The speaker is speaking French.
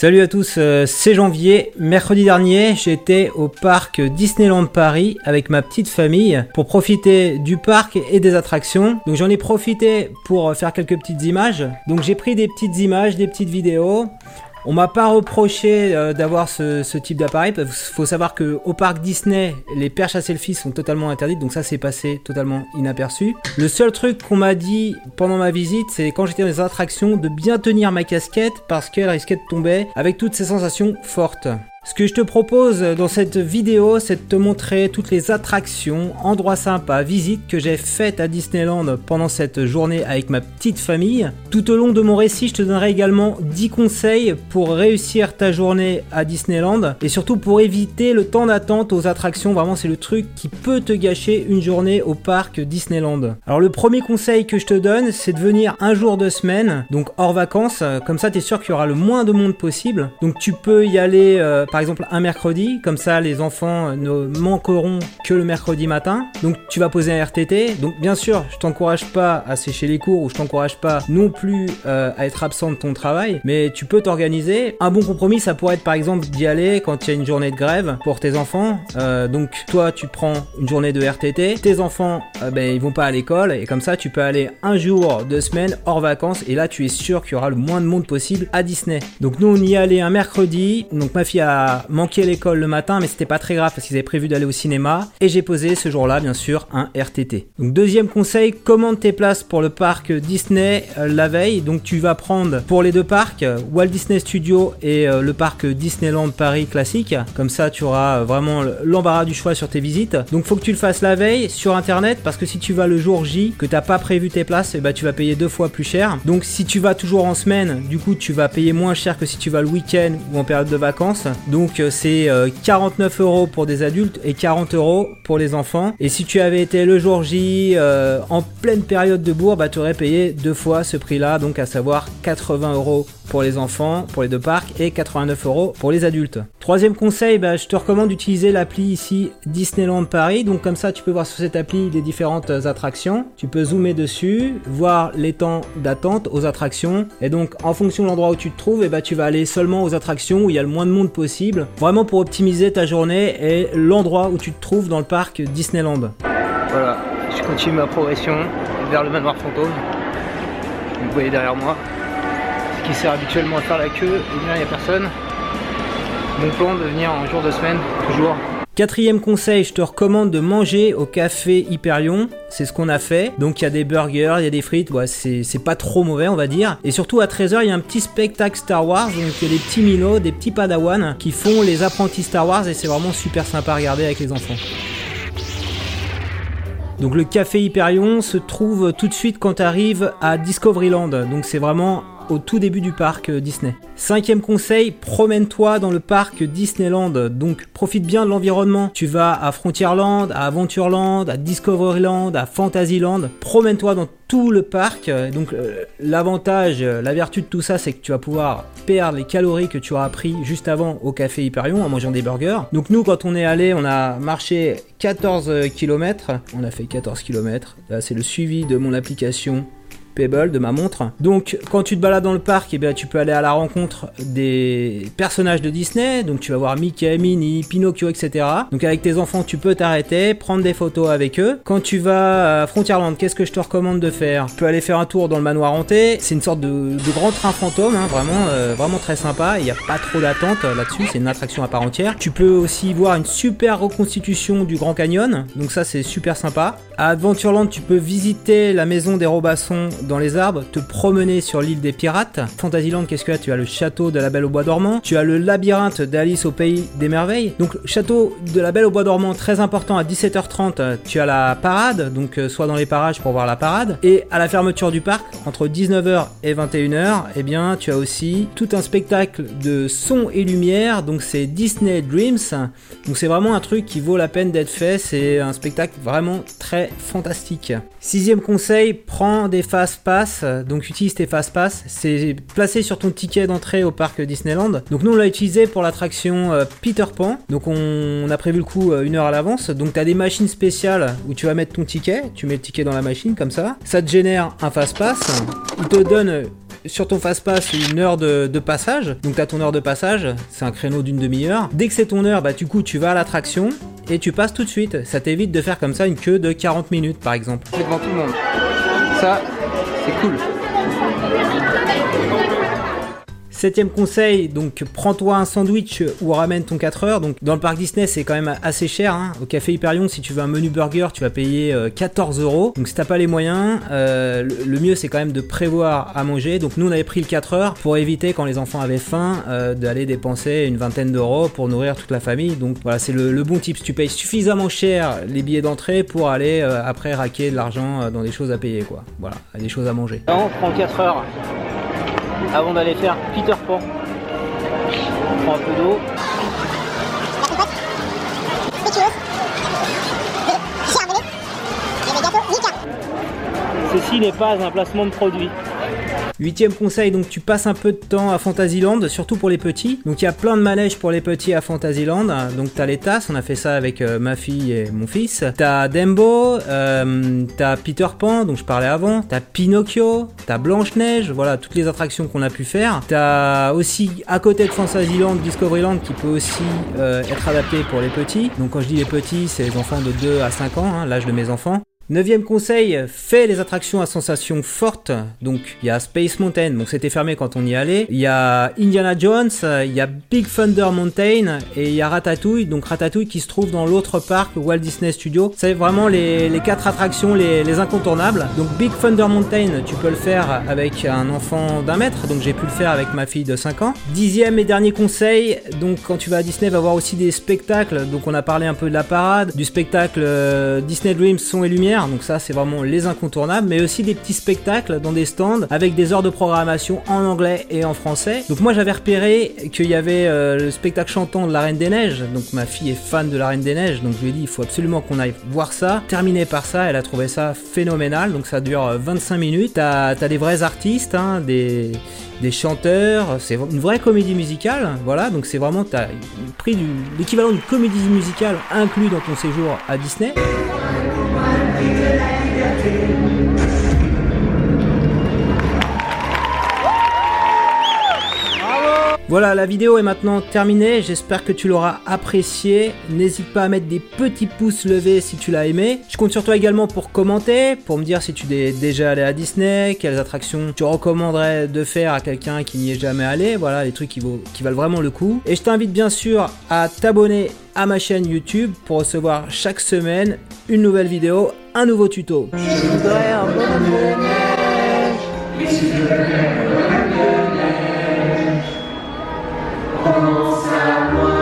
Salut à tous, euh, c'est Janvier. Mercredi dernier, j'étais au parc Disneyland Paris avec ma petite famille pour profiter du parc et des attractions. Donc j'en ai profité pour faire quelques petites images. Donc j'ai pris des petites images, des petites vidéos. On m'a pas reproché euh, d'avoir ce, type d'appareil. Il faut savoir que au parc Disney, les perches à selfie sont totalement interdites, donc ça s'est passé totalement inaperçu. Le seul truc qu'on m'a dit pendant ma visite, c'est quand j'étais dans les attractions de bien tenir ma casquette parce qu'elle risquait de tomber avec toutes ces sensations fortes. Ce que je te propose dans cette vidéo, c'est de te montrer toutes les attractions, endroits sympas, visites que j'ai faites à Disneyland pendant cette journée avec ma petite famille. Tout au long de mon récit, je te donnerai également 10 conseils pour réussir ta journée à Disneyland et surtout pour éviter le temps d'attente aux attractions. Vraiment, c'est le truc qui peut te gâcher une journée au parc Disneyland. Alors, le premier conseil que je te donne, c'est de venir un jour de semaine, donc hors vacances. Comme ça, tu es sûr qu'il y aura le moins de monde possible. Donc, tu peux y aller. Euh, par exemple un mercredi, comme ça les enfants ne manqueront que le mercredi matin. Donc tu vas poser un RTT. Donc bien sûr, je t'encourage pas à sécher les cours ou je t'encourage pas non plus euh, à être absent de ton travail, mais tu peux t'organiser. Un bon compromis, ça pourrait être par exemple d'y aller quand il y a une journée de grève pour tes enfants. Euh, donc toi, tu prends une journée de RTT, tes enfants, euh, ben ils vont pas à l'école et comme ça, tu peux aller un jour, deux semaines hors vacances et là, tu es sûr qu'il y aura le moins de monde possible à Disney. Donc nous, on y allait un mercredi. Donc ma fille a manqué l'école le matin, mais c'était pas très grave parce qu'ils avaient prévu d'aller au cinéma. Et j'ai posé ce jour-là, bien sûr, un RTT. Donc deuxième conseil, commande tes places pour le parc Disney euh, la veille. Donc tu vas prendre pour les deux parcs, Walt Disney Studio et euh, le parc Disneyland Paris classique. Comme ça, tu auras vraiment l'embarras du choix sur tes visites. Donc faut que tu le fasses la veille sur internet parce que si tu vas le jour J, que t'as pas prévu tes places, et eh ben, tu vas payer deux fois plus cher. Donc si tu vas toujours en semaine, du coup tu vas payer moins cher que si tu vas le week-end ou en période de vacances. Donc euh, c'est 49 euh, euros pour des adultes et 40 euros pour les enfants. Et si tu avais été le jour J euh, en pleine période de bourg, bah tu aurais payé deux fois ce prix-là, donc à savoir 80 euros pour les enfants, pour les deux parcs, et 89 euros pour les adultes. Troisième conseil, bah, je te recommande d'utiliser l'appli ici Disneyland Paris. Donc comme ça, tu peux voir sur cette appli les différentes attractions. Tu peux zoomer dessus, voir les temps d'attente aux attractions. Et donc en fonction de l'endroit où tu te trouves, et bah, tu vas aller seulement aux attractions où il y a le moins de monde possible. Vraiment pour optimiser ta journée et l'endroit où tu te trouves dans le parc Disneyland. Voilà, je continue ma progression vers le manoir fantôme. Vous voyez derrière moi qui sert habituellement à faire la queue, et bien il n'y a personne. Mon plan de venir un jour de semaine, toujours. Quatrième conseil, je te recommande de manger au café Hyperion. C'est ce qu'on a fait. Donc il y a des burgers, il y a des frites, c'est pas trop mauvais on va dire. Et surtout à 13h il y a un petit spectacle Star Wars. Donc il y a des petits minots, des petits padawans qui font les apprentis Star Wars et c'est vraiment super sympa à regarder avec les enfants. Donc le café Hyperion se trouve tout de suite quand tu arrives à Discoveryland. Donc c'est vraiment au tout début du parc euh, Disney. Cinquième conseil, promène-toi dans le parc Disneyland. Donc profite bien de l'environnement. Tu vas à Frontierland, à Adventureland, à Discoveryland, à Fantasyland. Promène-toi dans tout le parc. Donc euh, l'avantage, euh, la vertu de tout ça, c'est que tu vas pouvoir perdre les calories que tu auras pris juste avant au café Hyperion en mangeant des burgers. Donc nous, quand on est allé, on a marché 14 km. On a fait 14 km. Là, c'est le suivi de mon application de ma montre. Donc quand tu te balades dans le parc, et eh bien, tu peux aller à la rencontre des personnages de Disney. Donc tu vas voir Mickey, Minnie, Pinocchio, etc. Donc avec tes enfants, tu peux t'arrêter, prendre des photos avec eux. Quand tu vas à Frontierland, qu'est-ce que je te recommande de faire? Tu peux aller faire un tour dans le manoir hanté. C'est une sorte de, grand train fantôme, hein, vraiment, euh, vraiment très sympa. Il n'y a pas trop d'attente euh, là-dessus, c'est une attraction à part entière. Tu peux aussi voir une super reconstitution du Grand Canyon. Donc ça c'est super sympa. À Adventureland, tu peux visiter la maison des Robassons dans les arbres, te promener sur l'île des pirates. Fantasyland, qu'est-ce que tu as? Le château de la Belle au Bois dormant, tu as le labyrinthe d'Alice au pays des merveilles. Donc château de la Belle au Bois dormant, très important à 17h30, tu as la parade, donc euh, soit dans les parages pour voir la parade. Et à la fermeture du parc, entre 19h et 21h, eh bien tu as aussi tout un spectacle de son et lumière, donc c'est Disney Dreams. Donc c'est vraiment un truc qui vaut la peine d'être fait, c'est un spectacle vraiment fantastique. Sixième conseil, prends des faces pass, donc utilise tes fast pass, c'est placé sur ton ticket d'entrée au parc Disneyland. Donc nous on l'a utilisé pour l'attraction euh, Peter Pan, donc on, a prévu le coup euh, une heure à l'avance. Donc tu as des machines spéciales où tu vas mettre ton ticket, tu mets le ticket dans la machine comme ça, ça te génère un fast pass, il te donne sur ton fast-pass une heure de, passage. Donc tu as ton heure de passage, c'est un créneau d'une demi-heure. Dès que c'est ton heure, bah du coup tu vas à l'attraction et tu passes tout de suite. Ça t'évite de faire comme ça une queue de 40 minutes par exemple. C'est devant tout le monde. Ça, c'est cool. Septième conseil, donc prends-toi un sandwich ou ramène ton 4 heures. Donc dans le parc Disney, c'est quand même assez cher. hein. Au café Hyperion, si tu veux un menu burger, tu vas payer euh, 14 euros. Donc si t'as pas les moyens, euh, le, mieux c'est quand même de prévoir à manger. Donc nous on avait pris le 4 heures pour éviter quand les enfants avaient faim euh, d'aller dépenser une vingtaine d'euros pour nourrir toute la famille. Donc voilà, c'est le, bon type. Tu payes suffisamment cher les billets d'entrée pour aller euh, après raquer de l'argent euh, dans des choses à payer quoi. Voilà, des choses à manger. on prend 4 heures avant d'aller faire Peter Pan. On prend un peu d'eau. Ceci n'est pas un placement de produit. Huitième conseil, donc tu passes un peu de temps à Fantasyland, surtout pour les petits. Donc il y a plein de manèges pour les petits à Fantasyland. Donc t'as les tasses, on a fait ça avec euh, ma fille et mon fils. T'as Dembo, euh, t'as Peter Pan, dont je parlais avant. T'as Pinocchio, t'as Blanche Neige, voilà toutes les attractions qu'on a pu faire. T'as aussi à côté de Fantasyland, Discoveryland qui peut aussi euh, être adapté pour les petits. Donc quand je dis les petits, c'est les enfants de 2 à 5 ans, hein, l'âge de mes enfants. Neuvième conseil, fais les attractions à sensations fortes. Donc il y a Space Mountain, donc c'était fermé quand on y allait. Il y a Indiana Jones, il y a Big Thunder Mountain et il y a Ratatouille. Donc Ratatouille qui se trouve dans l'autre parc Walt Disney Studio. C'est vraiment les, quatre attractions les, les incontournables. Donc Big Thunder Mountain, tu peux le faire avec un enfant d'un mètre. Donc j'ai pu le faire avec ma fille de 5 ans. Dixième et dernier conseil, donc quand tu vas à Disney, va voir aussi des spectacles. Donc on a parlé un peu de la parade, du spectacle euh, Disney Dreams Son et Lumière donc ça c'est vraiment les incontournables, mais aussi des petits spectacles dans des stands avec des heures de programmation en anglais et en français. Donc moi j'avais repéré qu'il y avait euh, le spectacle chantant de la Reine des Neiges, donc ma fille est fan de la Reine des Neiges, donc je lui ai dit il faut absolument qu'on aille voir ça. Terminé par ça, elle a trouvé ça phénoménal, donc ça dure euh, 25 minutes. T'as as des vrais artistes, hein, des des chanteurs, c'est une vraie comédie musicale, voilà, donc c'est vraiment, t'as pris l'équivalent d'une comédie musicale inclus dans ton séjour à Disney. Voilà, la vidéo est maintenant terminée, j'espère que tu l'auras appréciée. N'hésite pas à mettre des petits pouces levés si tu l'as aimé. Je compte sur toi également pour commenter, pour me dire si tu es déjà allé à Disney, quelles attractions tu recommanderais de faire à quelqu'un qui n'y est jamais allé. Voilà, les trucs qui, vaut- qui valent vraiment le coup. Et je t'invite bien sûr à t'abonner à ma chaîne YouTube pour recevoir chaque semaine une nouvelle vidéo, un nouveau tuto. Je voudrais un bonhomme de neige. Rosa, Rosa.